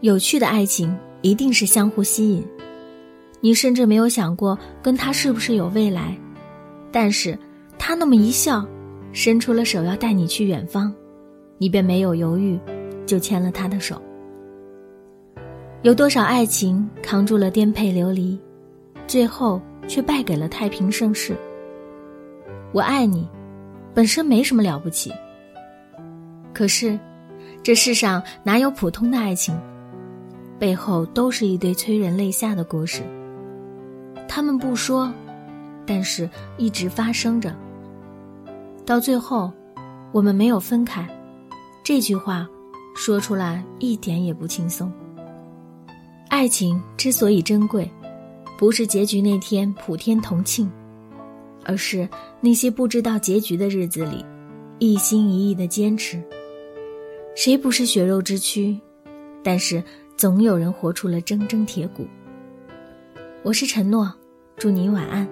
有趣的爱情一定是相互吸引，你甚至没有想过跟他是不是有未来，但是他那么一笑，伸出了手要带你去远方，你便没有犹豫，就牵了他的手。有多少爱情扛住了颠沛流离，最后却败给了太平盛世？我爱你，本身没什么了不起。可是，这世上哪有普通的爱情？背后都是一堆催人泪下的故事。他们不说，但是一直发生着。到最后，我们没有分开。这句话说出来一点也不轻松。爱情之所以珍贵，不是结局那天普天同庆，而是那些不知道结局的日子里，一心一意的坚持。谁不是血肉之躯？但是。总有人活出了铮铮铁骨。我是承诺，祝你晚安。